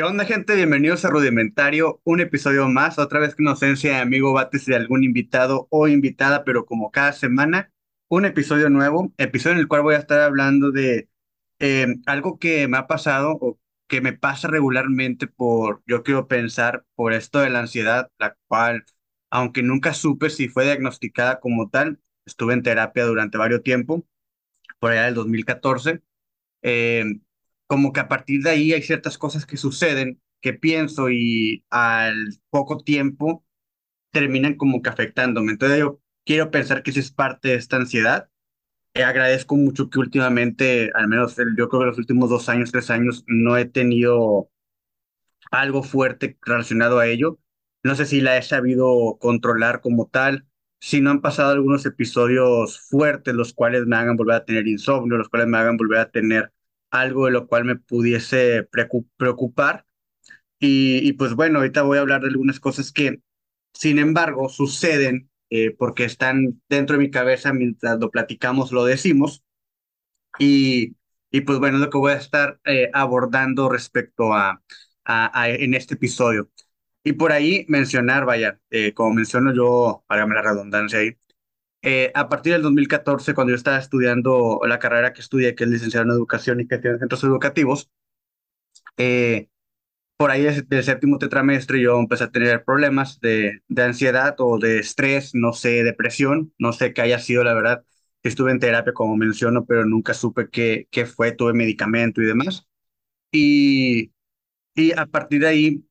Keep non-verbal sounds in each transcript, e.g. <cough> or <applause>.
¿Qué onda, gente? Bienvenidos a Rudimentario, un episodio más, otra vez con ausencia de amigo Bates de algún invitado o invitada, pero como cada semana, un episodio nuevo, episodio en el cual voy a estar hablando de eh, algo que me ha pasado o que me pasa regularmente por, yo quiero pensar, por esto de la ansiedad, la cual, aunque nunca supe si fue diagnosticada como tal, estuve en terapia durante varios tiempo, por allá del 2014. eh, como que a partir de ahí hay ciertas cosas que suceden que pienso y al poco tiempo terminan como que afectándome. Entonces yo quiero pensar que eso es parte de esta ansiedad. Eh, agradezco mucho que últimamente, al menos el- yo creo que los últimos dos años, tres años, no he tenido algo fuerte relacionado a ello. No sé si la he sabido controlar como tal, si no han pasado algunos episodios fuertes, los cuales me hagan volver a tener insomnio, los cuales me hagan volver a tener algo de lo cual me pudiese preocu- preocupar. Y, pues bueno, ahorita voy a hablar de algunas cosas que, sin embargo, suceden eh, porque están dentro de mi cabeza mientras lo platicamos, lo decimos. Y, y pues bueno, es lo que voy a estar eh, abordando respecto a, a, a- en este episodio. Y por ahí mencionar, vaya, eh, como menciono yo, para la redundancia ahí, eh, a partir del 2014, cuando yo estaba estudiando la carrera que estudié, que es licenciado en educación y que tiene centros educativos, eh, por ahí del séptimo tetramestre yo empecé a tener problemas de, de ansiedad o de estrés, no sé, depresión, no sé qué haya sido, la verdad. Estuve en terapia, como menciono, pero nunca supe qué, qué fue, tuve medicamento y demás. Y, y a partir de ahí,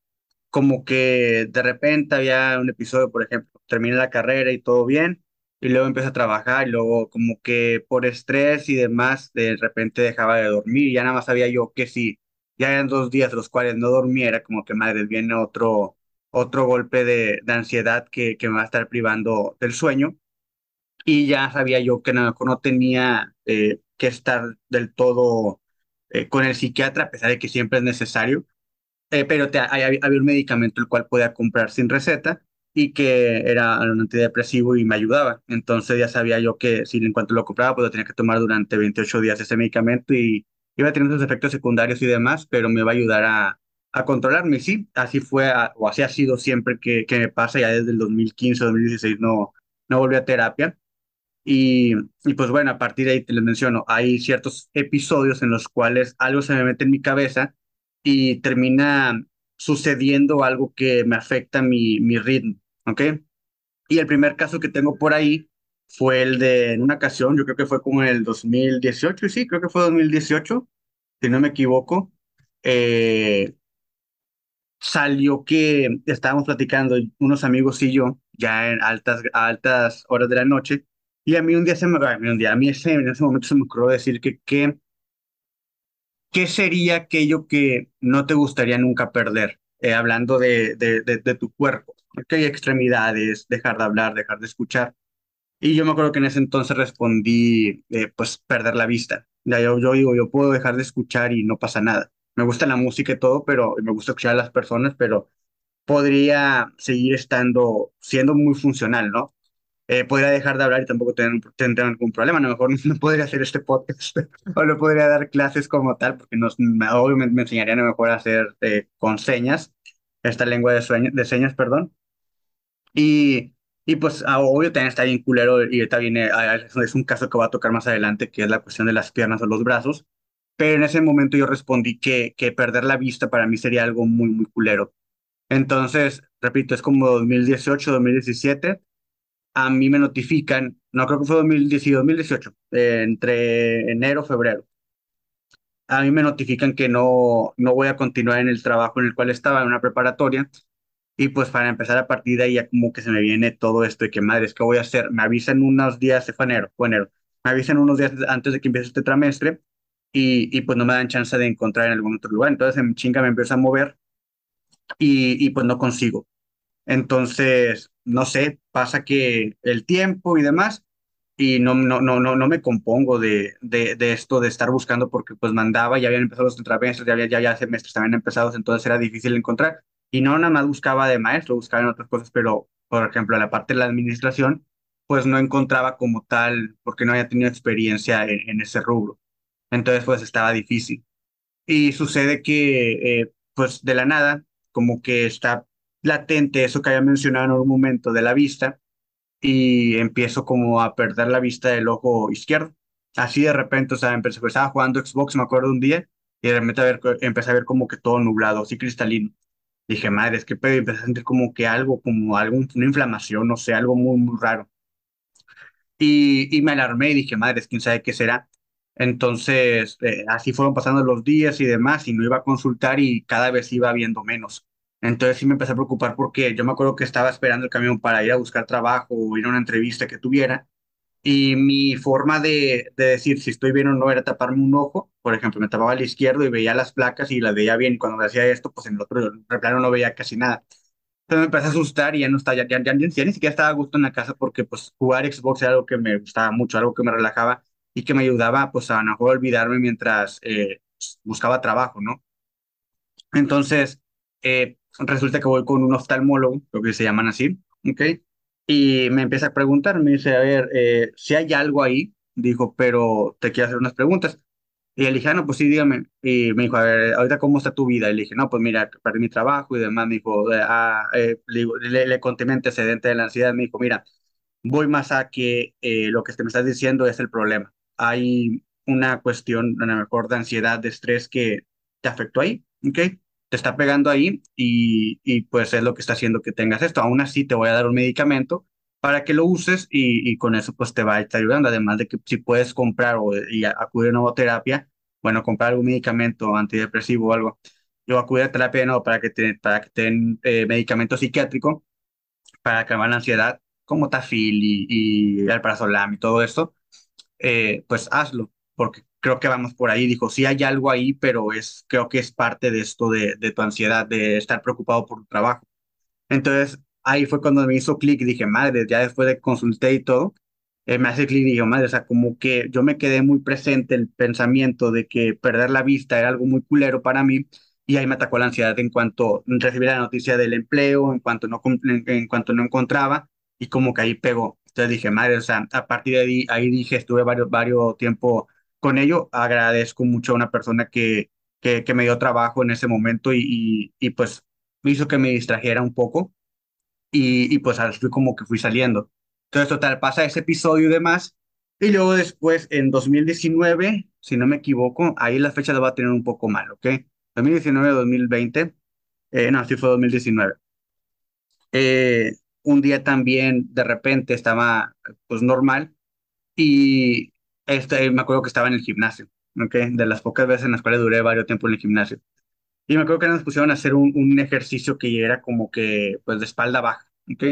como que de repente había un episodio, por ejemplo, terminé la carrera y todo bien, y luego empecé a trabajar, y luego como que por estrés y demás, de repente dejaba de dormir, y ya nada más sabía yo que si ya eran dos días los cuales no dormiera, como que madre, viene otro, otro golpe de, de ansiedad que, que me va a estar privando del sueño, y ya sabía yo que no, no tenía eh, que estar del todo eh, con el psiquiatra, a pesar de que siempre es necesario eh, pero te- hay- había un medicamento el cual podía comprar sin receta y que era un antidepresivo y me ayudaba. Entonces ya sabía yo que si en cuanto lo compraba, pues lo tenía que tomar durante 28 días ese medicamento y iba tener sus efectos secundarios y demás, pero me iba a ayudar a, a controlarme. Y sí, así fue, o así ha sido siempre que, que me pasa, ya desde el 2015, 2016 no, no volví a terapia. Y, y pues bueno, a partir de ahí te les menciono, hay ciertos episodios en los cuales algo se me mete en mi cabeza y termina sucediendo algo que me afecta mi, mi ritmo, ¿ok? Y el primer caso que tengo por ahí fue el de, en una ocasión, yo creo que fue como en el 2018, y sí, creo que fue 2018, si no me equivoco, eh, salió que estábamos platicando unos amigos y yo, ya en altas, altas horas de la noche, y a mí un día se me, a mí un día, a mí ese, en ese momento se me ocurrió decir que, que ¿qué sería aquello que no te gustaría nunca perder? Eh, hablando de, de, de, de tu cuerpo, que hay extremidades, dejar de hablar, dejar de escuchar. Y yo me acuerdo que en ese entonces respondí, eh, pues, perder la vista. Ya yo, yo digo, yo puedo dejar de escuchar y no pasa nada. Me gusta la música y todo, pero me gusta escuchar a las personas, pero podría seguir estando, siendo muy funcional, ¿no? eh, podría dejar de hablar y tampoco tener, tendría ningún problema. A lo mejor <laughs> no podría hacer este podcast <laughs> o no podría dar clases como tal, porque nos, me, me enseñarían a lo mejor a hacer eh, con señas, esta lengua de, sueño, de señas, perdón. Y, y pues ah, obvio también está bien culero y ahorita viene, ah, es un caso que va a tocar más adelante, que es la cuestión de las piernas o los brazos. Pero en ese momento yo respondí que, que perder la vista para mí sería algo muy, muy culero. Entonces, repito, es como 2018, 2017 a mí me notifican, no creo que fue 2018, 2018, eh, entre enero febrero, a mí me notifican que no, no voy a continuar en el trabajo en el cual estaba, en una preparatoria, y pues para empezar a partir de ahí ya como que se me viene todo esto de que madre, es que voy a hacer, me avisan unos días, fue enero, fue enero, me avisan unos días antes de que empiece este trimestre, y, y pues no me dan chance de encontrar en algún otro lugar, entonces en chinga me empiezo a mover, y, y pues no consigo. Entonces, no sé, pasa que el tiempo y demás, y no, no, no, no, no me compongo de, de, de esto de estar buscando porque pues mandaba, ya habían empezado los trimestres, ya había ya, ya semestres también empezados, entonces era difícil encontrar. Y no nada más buscaba de maestro, buscaba en otras cosas, pero por ejemplo, la parte de la administración, pues no encontraba como tal, porque no había tenido experiencia en, ese rubro. Entonces, pues estaba difícil. Y sucede que, eh, pues de la nada, como que está latente eso que había mencionado en un momento de la vista y empiezo como a perder la vista del ojo izquierdo. Así de repente, o sea, empecé, estaba jugando Xbox, me acuerdo un día, y de repente a ver, empecé a ver como que todo nublado, así cristalino. Dije, madre, es que pedo, empecé a sentir como que algo, como algo, una inflamación, no sé, algo muy, muy raro. Y, y me alarmé y dije, madre, quién sabe qué será. Entonces, eh, así fueron pasando los días y demás, y no iba a consultar y cada vez iba viendo menos. Entonces sí me empecé a preocupar porque yo me acuerdo que estaba esperando el camión para ir a buscar trabajo o ir a una entrevista que tuviera. Y mi forma de, de decir si estoy bien o no era taparme un ojo. Por ejemplo, me tapaba el izquierdo y veía las placas y las veía bien. Cuando me hacía esto, pues en el otro plano no veía casi nada. Entonces me empecé a asustar y ya no estaba, ya, ya, ya, ni siquiera estaba a gusto en la casa porque pues jugar Xbox era algo que me gustaba mucho, algo que me relajaba y que me ayudaba pues a no olvidarme mientras eh, pues, buscaba trabajo, ¿no? Entonces, eh, resulta que voy con un oftalmólogo, lo que se llaman así, ¿ok? Y me empieza a preguntar, me dice, a ver, eh, si hay algo ahí, dijo, pero te quiero hacer unas preguntas. Y le dije, ah, no, pues sí, dígame. Y me dijo, a ver, ahorita cómo está tu vida. Y le dije, no, pues mira, perdí mi trabajo y demás. Me dijo, eh, ah, eh", le, le, conté mi antecedente de la ansiedad. Me dijo, mira, voy más a que lo que me estás diciendo es el problema. Hay una cuestión, a lo mejor, de ansiedad, de estrés que te afectó ahí, ¿ok? te está pegando ahí y, y, pues es lo que está haciendo que tengas esto. Aún así te voy a dar un medicamento para que lo uses y, y con eso pues te va a estar ayudando. Además de que si puedes comprar o y acudir a una terapia, bueno, comprar algún medicamento antidepresivo o algo, yo acudir a terapia nuevo para que te, para que te eh, medicamento psiquiátrico para calmar la ansiedad, como Tafil y, y Alprazolam y todo eso, eh, pues hazlo, porque creo que vamos por ahí. Dijo, sí hay algo ahí, pero es, creo que es parte de esto de, de tu ansiedad, de estar preocupado por tu trabajo. Entonces, ahí fue cuando me hizo clic y dije, madre, ya después de consulté y todo, eh, me hace clic y dije, madre, o sea, como que yo me quedé muy presente el pensamiento de que perder la vista era algo muy culero para mí y ahí me atacó la ansiedad en cuanto recibí la noticia del empleo, en cuanto no, en, en cuanto no encontraba y como que ahí pegó. Entonces dije, madre, o sea, a partir de ahí, ahí dije, estuve varios, varios tiempo con ello agradezco mucho a una persona que, que, que me dio trabajo en ese momento y, y, pues hizo que me distrajera un poco y, y pues así como que fui saliendo. Entonces, total, pasa ese episodio y demás. Y luego después, en 2019, si no me equivoco, ahí la fecha la va a tener un poco mal, ¿ok? 2019-2020, eh, no, sí fue 2019. Eh, un día también, de repente, estaba pues normal y este, me acuerdo que estaba en el gimnasio, ¿ok? De las pocas veces en las cuales duré varios tiempo en el gimnasio. Y me acuerdo que nos pusieron a hacer un, un ejercicio que era como que, pues, de espalda baja, ¿ok?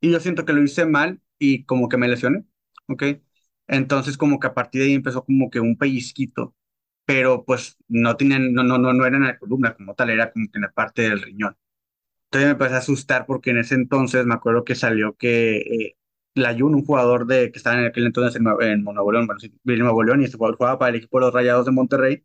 Y yo siento que lo hice mal y como que me lesioné, ¿ok? Entonces, como que a partir de ahí empezó como que un pellizquito, pero pues no tenían, no, no, no, no era en la columna como tal, era como que en la parte del riñón. Entonces me empecé a asustar porque en ese entonces me acuerdo que salió que eh, Layun, un jugador de, que estaba en aquel entonces en, en Nuevo bueno, en Nuevo y este jugador jugaba para el equipo de los Rayados de Monterrey,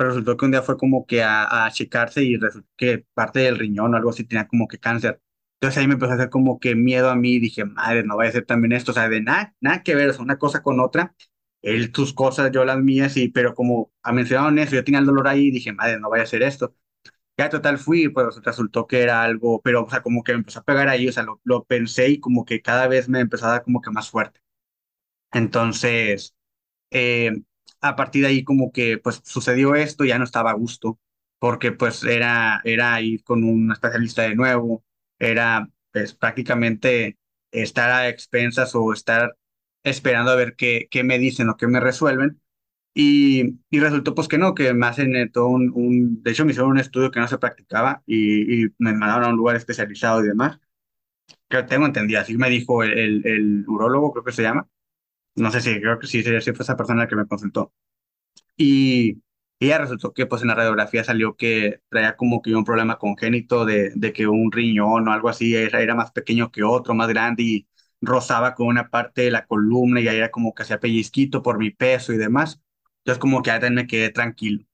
pero resultó que un día fue como que a, a checarse y resultó que parte del riñón o algo así tenía como que cáncer. Entonces ahí me empezó a hacer como que miedo a mí, dije, madre, no vaya a ser también esto, o sea, de nada, nada que ver, o sea, una cosa con otra, él sus cosas, yo las mías, y, pero como mencionaron eso, yo tenía el dolor ahí, dije, madre, no vaya a ser esto. Ya total fui, pues resultó que era algo, pero, o sea, como que me empezó a pegar ahí, o sea, lo, lo pensé y como que cada vez me empezó a dar como que más fuerte. Entonces, eh, a partir de ahí como que, pues, sucedió esto, ya no estaba a gusto, porque pues era, era ir con un especialista de nuevo, era, pues, prácticamente estar a expensas o estar esperando a ver qué, qué me dicen o qué me resuelven. Y, y, resultó pues que no, que me hacen todo un, un, de hecho me hicieron un estudio que no se practicaba y, y me mandaron a un lugar especializado y demás, que tengo entendido, así me dijo el, el, el urólogo, creo que se llama, no sé si, creo que sí, sí fue esa persona la que me consultó. Y, ya resultó que pues en la radiografía salió que traía como que un problema congénito de, de que un riñón o algo así era, era más pequeño que otro, más grande y rozaba con una parte de la columna y ahí era como que hacía pellizquito por mi peso y demás. Entonces como que ya me quedé tranquilo.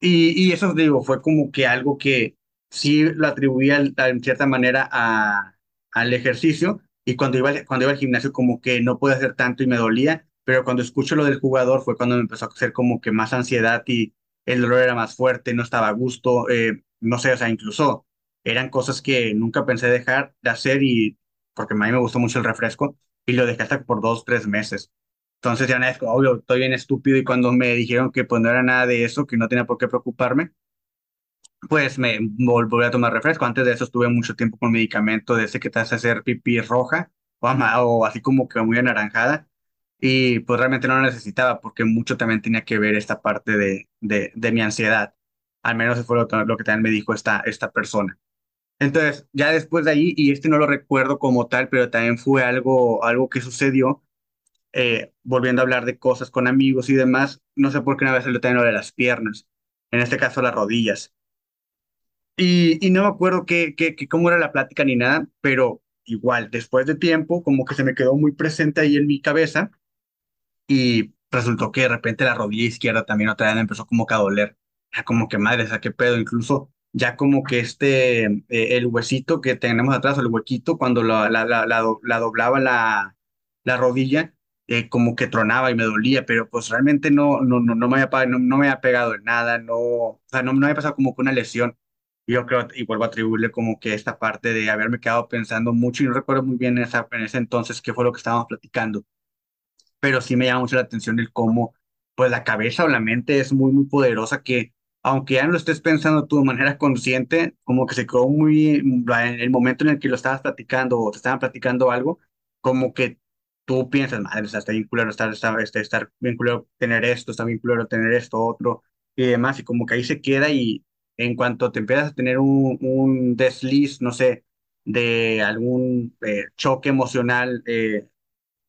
Y, y eso, digo, fue como que algo que sí lo atribuía en cierta manera a, al ejercicio y cuando iba, cuando iba al gimnasio como que no pude hacer tanto y me dolía, pero cuando escucho lo del jugador fue cuando me empezó a hacer como que más ansiedad y el dolor era más fuerte, no estaba a gusto, eh, no sé, o sea, incluso eran cosas que nunca pensé dejar de hacer y porque a mí me gustó mucho el refresco y lo dejé hasta por dos, tres meses. Entonces ya es como, obvio, estoy bien estúpido y cuando me dijeron que pues no era nada de eso, que no tenía por qué preocuparme, pues me vol- volví a tomar refresco. Antes de eso estuve mucho tiempo con medicamento de ese que te hace hacer pipí roja o, o así como que muy anaranjada. Y pues realmente no lo necesitaba porque mucho también tenía que ver esta parte de, de, de mi ansiedad. Al menos eso fue lo, lo que también me dijo esta, esta persona. Entonces, ya después de ahí, y este no lo recuerdo como tal, pero también fue algo, algo que sucedió, eh, volviendo a hablar de cosas con amigos y demás, no sé por qué una vez salió también lo de las piernas, en este caso las rodillas. Y, y no me acuerdo qué, qué, qué- cómo era la plática ni nada, pero igual, después de tiempo, como que se me quedó muy presente ahí en mi cabeza y resultó que de repente la rodilla izquierda también otra vez me empezó como que a doler. Era como que madre, o sea, qué pedo, incluso ya como que este, eh, el huesito que tenemos atrás, el huequito, cuando la, la, la, la la doblaba la, la rodilla, eh, como que tronaba y me dolía, pero pues realmente no, no, no, no me había, no, no me había pegado en nada, no, o sea, no, no me había pasado como que una lesión. Yo creo, y vuelvo a atribuirle como que esta parte de haberme quedado pensando mucho y no recuerdo muy bien en, esa, en ese entonces qué fue lo que estábamos platicando pero sí me llama mucho la atención el cómo, pues la cabeza o la mente es muy, muy poderosa que, aunque ya no lo estés pensando tú de manera consciente, como que se quedó muy, en el momento en el que lo estabas platicando o te estaban platicando algo, como que tú piensas, madre, está bien culero estar, estar, este, estar bien culero tener esto, está bien culero tener esto, otro, y demás, y como que ahí se queda y en cuanto te empiezas a tener un, desliz, no sé, de algún eh, choque emocional, eh,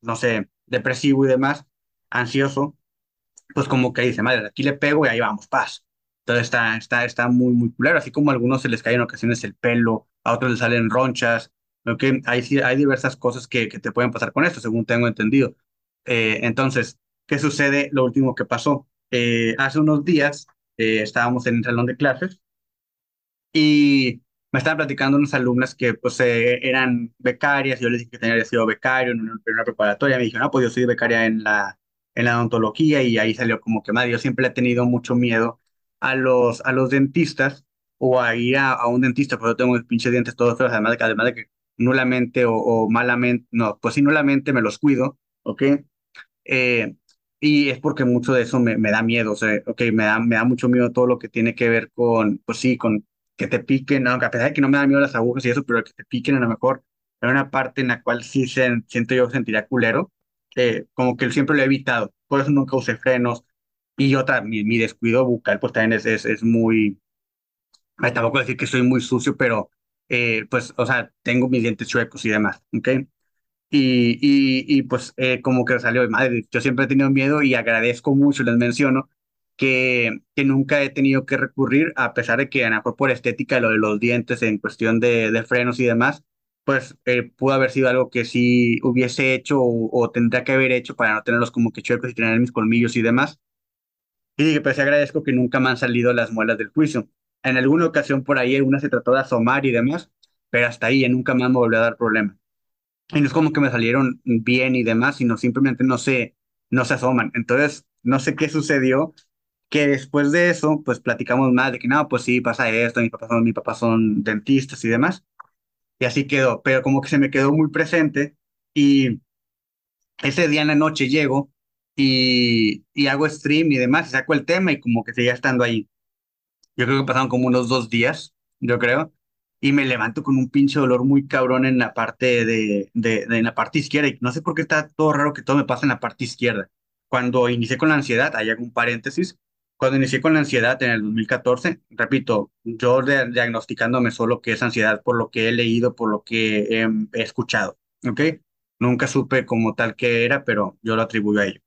no sé, depresivo y demás, ansioso, pues como que dice, madre, aquí le pego y ahí vamos, paz. Entonces está, está, está muy, muy culero, así como a algunos se les cae en ocasiones el pelo, a otros les salen ronchas. Hay, hay diversas cosas que, que te pueden pasar con esto, según tengo entendido. Eh, entonces, ¿qué sucede? Lo último que pasó. Hace unos días eh, estábamos en el salón de clases y me estaban platicando unas alumnas que pues eh, eran becarias, yo les dije que tenía sido becario en una, en una preparatoria, me dijeron, no, pues yo soy becaria en la, en la odontología y ahí salió como que, madre, yo siempre he tenido mucho miedo a los, a los dentistas o a ir a, a un dentista, porque yo tengo mis pinches dientes todos feos, además de que, además de que nulamente o, o malamente, no, pues sí, nulamente me los cuido, ¿ok? Eh, y es porque mucho de eso me, me da miedo, o sea, ok, me da, me da mucho miedo todo lo que tiene que ver con, pues sí, con que te piquen, aunque a pesar de que no me da miedo las agujas y eso, pero que te piquen a lo mejor, hay una parte en la cual sí se, siento yo sentiría culero, eh, como que siempre lo he evitado, por eso nunca usé frenos, y otra, mi, mi descuido bucal, pues también es, es, es muy, tampoco decir que soy muy sucio, pero, eh, pues, o sea, tengo mis dientes chuecos y demás, ¿ok? Y, y, y pues eh, como que salió de madre, yo siempre he tenido miedo y agradezco mucho, les menciono, que, que nunca he tenido que recurrir, a pesar de que a lo mejor por estética, lo de los dientes en cuestión de, de frenos y demás, pues eh, pudo haber sido algo que sí hubiese hecho o, o tendría que haber hecho para no tenerlos como que chuecos y tener mis colmillos y demás. Y pues agradezco que nunca me han salido las muelas del juicio. En alguna ocasión por ahí, una se trató de asomar y demás, pero hasta ahí ya nunca me han volvido a dar problema. Y no es como que me salieron bien y demás, sino simplemente no se, no se asoman. Entonces, no sé qué sucedió, que después de eso, pues platicamos más de que no, pues sí, pasa esto, mis papás son, mis papás son dentistas y demás. Y así quedó, pero como que se me quedó muy presente y ese día en la noche llego y, y hago stream y demás, y saco el tema y como que seguía estando ahí. Yo creo que pasaron como unos dos días, yo creo, y me levanto con un pinche dolor muy cabrón en la parte de, de, en la parte izquierda, y no sé por qué está todo raro que todo me pasa en la parte izquierda. Cuando inicié con la ansiedad, hay algún paréntesis, cuando inicié con la ansiedad en el 2014, repito, yo diagnosticándome solo que es ansiedad por lo que he leído, por lo que he, he escuchado, ¿ok? Nunca supe como tal qué era, pero yo lo atribuyo a ello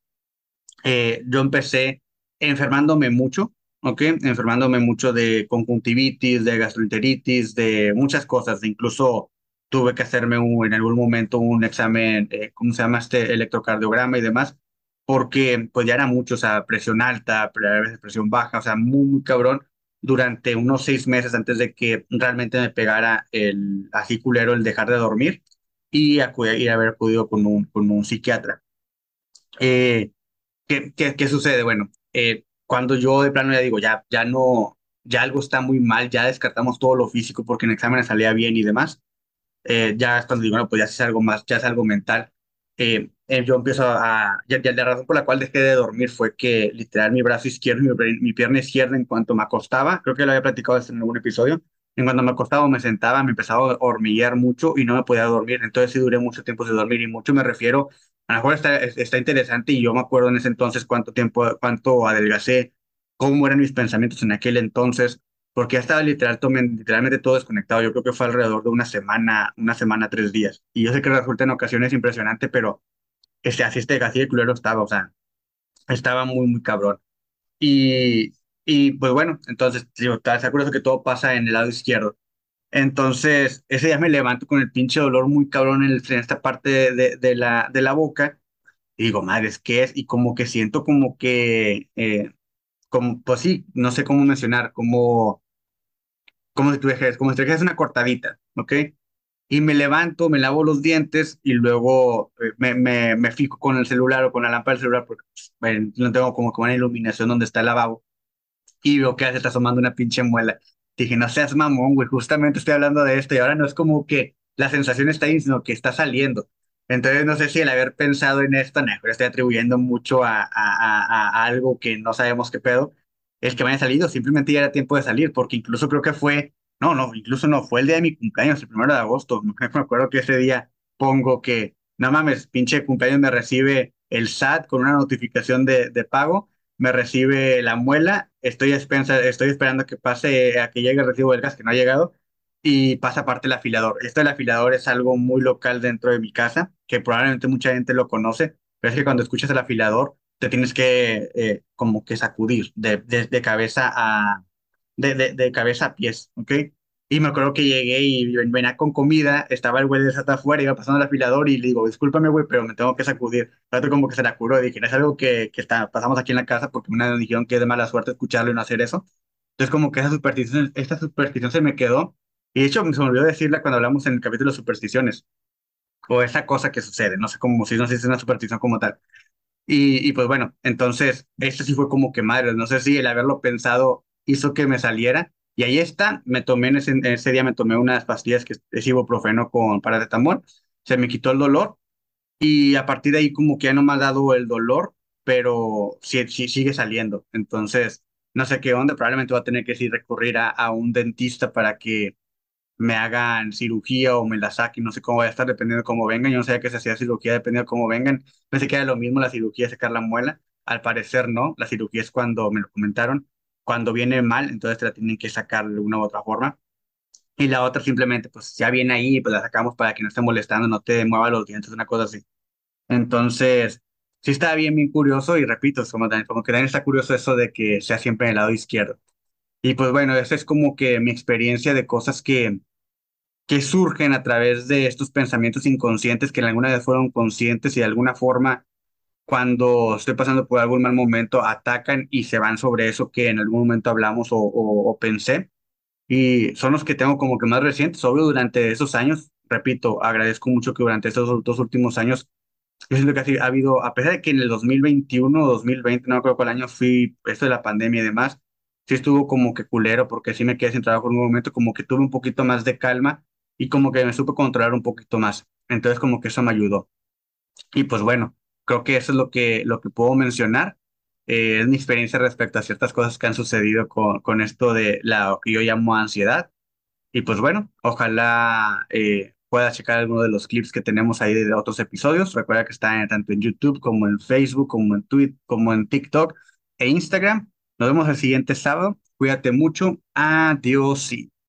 eh, yo empecé enfermándome mucho, ¿ok? Enfermándome mucho de conjuntivitis, de gastroenteritis, de muchas cosas. Incluso tuve que hacerme un- en algún momento un examen, eh, ¿cómo se llama este? Electrocardiograma y demás, porque pues ya era mucho, o sea, presión alta, a veces presión baja, o sea, muy, muy cabrón, durante unos seis meses antes de que realmente me pegara el así culero, el dejar de dormir y acudir, haber acudido con un, con un psiquiatra. Eh, ¿Qué, qué, qué sucede? Bueno, eh, cuando yo de plano ya digo, ya, ya no, ya algo está muy mal, ya descartamos todo lo físico porque en exámenes salía bien y demás. Eh, ya es cuando digo, bueno, pues ya es algo más, ya es algo mental. Eh, eh, yo empiezo a, ya, ya, la razón por la cual dejé de dormir fue que literal mi brazo izquierdo mi, mi, pierna izquierda en cuanto me acostaba, creo que lo había platicado en algún episodio, en cuanto me acostaba o me sentaba me empezaba a hormiguear mucho y no me podía dormir, entonces sí duré mucho tiempo sin dormir y mucho me refiero, a lo mejor está, está interesante y yo me acuerdo en ese entonces cuánto tiempo, cuánto adelgacé, cómo eran mis pensamientos en aquel entonces, porque ya estaba literal, literalmente todo desconectado. Yo creo que fue alrededor de una semana, una semana, tres días. Y yo sé que resulta en ocasiones impresionante, pero este, así, este, así de culero estaba, o sea, estaba muy, muy cabrón. Y, y pues bueno, entonces, digo, te curioso que todo pasa en el lado izquierdo. Entonces, ese día me levanto con el pinche dolor muy cabrón en, esta parte de, de, la, de la boca. Y digo, madre, ¿qué es? Y como que siento como que, eh, como, pues sí, no sé cómo mencionar, como como si dejes, como si te una cortadita, ¿ok? Y me levanto, me lavo los dientes y luego eh, me, me, fijo con el celular o con la lámpara del celular porque bueno, no tengo como, como una iluminación donde está el lavabo. Y veo que se está asomando una pinche muela. Dije, no seas mamón, güey, justamente estoy hablando de esto y ahora no es como que la sensación está ahí, sino que está saliendo. Entonces no sé si el haber pensado en esto, no, estoy atribuyendo mucho a, a, a, a algo que no sabemos qué pedo, el que me haya salido, simplemente ya era tiempo de salir, porque incluso creo que fue, no, no, incluso no, fue el día de mi cumpleaños, el primero de agosto. <laughs> Me acuerdo que ese día pongo que, no mames, pinche cumpleaños me recibe el SAT con una notificación de, de pago, me recibe la muela, estoy, esperando que pase, a que llegue el recibo del gas, que no ha llegado, y pasa aparte el afilador. Esto del afilador es algo muy local dentro de mi casa, que probablemente mucha gente lo conoce, pero es que cuando escuchas el afilador, te tienes que eh, como que sacudir de, de, cabeza a de, de, cabeza a pies, ¿ok? Y me acuerdo que llegué y venía con comida, estaba el güey de Sata afuera, iba pasando el afilador y le digo, discúlpame, güey, pero me tengo que sacudir. Trato como que se la curó dije, es algo que, que está, pasamos aquí en la casa porque una dijeron que es de mala suerte escucharlo y no hacer eso. Entonces como que esa superstición, esta superstición se me quedó. Y de hecho, se me olvidó decirla cuando hablamos en el capítulo de supersticiones. O esa cosa que sucede, no sé cómo, si no sé si es una superstición como tal. Y, y, pues bueno, entonces, esto sí fue como que madre, no sé si el haberlo pensado hizo que me saliera. Y ahí está, me tomé en ese, día, me tomé unas pastillas que es ibuprofeno con paracetamol, se me quitó el dolor y a partir de ahí como que ya no me ha dado el dolor, pero sí, sí sigue saliendo. Entonces, no sé qué onda, probablemente voy a tener que sí recurrir a, a un dentista para que me hagan cirugía o me la saquen, no sé cómo va a estar dependiendo de cómo vengan. Yo no sabía que se hacía cirugía dependiendo de cómo vengan. Pensé que era lo mismo la cirugía, sacar la muela. Al parecer no, la cirugía es cuando me lo comentaron, cuando viene mal, entonces te la tienen que sacar de una u otra forma. Y la otra simplemente, pues ya viene ahí, pues la sacamos para que no esté molestando, no te mueva los dientes, una cosa así. Entonces, sí está bien, bien curioso y repito, como, como que también está curioso eso de que sea siempre en el lado izquierdo. Y pues bueno, esa es como que mi experiencia de cosas que, que surgen a través de estos pensamientos inconscientes que en alguna vez fueron conscientes y de alguna forma cuando estoy pasando por algún mal momento atacan y se van sobre eso que en algún momento hablamos o, o, pensé. Y son los que tengo como que más recientes, obvio, durante esos años. Repito, agradezco mucho que durante estos dos últimos años, yo siento que ha habido, a pesar de que en el 2021 o 2020, no me acuerdo cuál año fui, esto de la pandemia y demás, sí estuvo como que culero, porque sí me quedé sin trabajo en un momento, como que tuve un poquito más de calma y como que me supe controlar un poquito más. Entonces como que eso me ayudó. Y pues bueno, creo que eso es lo que, lo que puedo mencionar. Eh, es mi experiencia respecto a ciertas cosas que han sucedido con, con esto de la que yo llamo ansiedad. Y pues bueno, ojalá eh, checar alguno de los clips que tenemos ahí de otros episodios. Recuerda que están tanto en YouTube como en Facebook, como en Twitter, como en TikTok e Instagram. Nos vemos el siguiente sábado. Cuídate mucho. Adiós.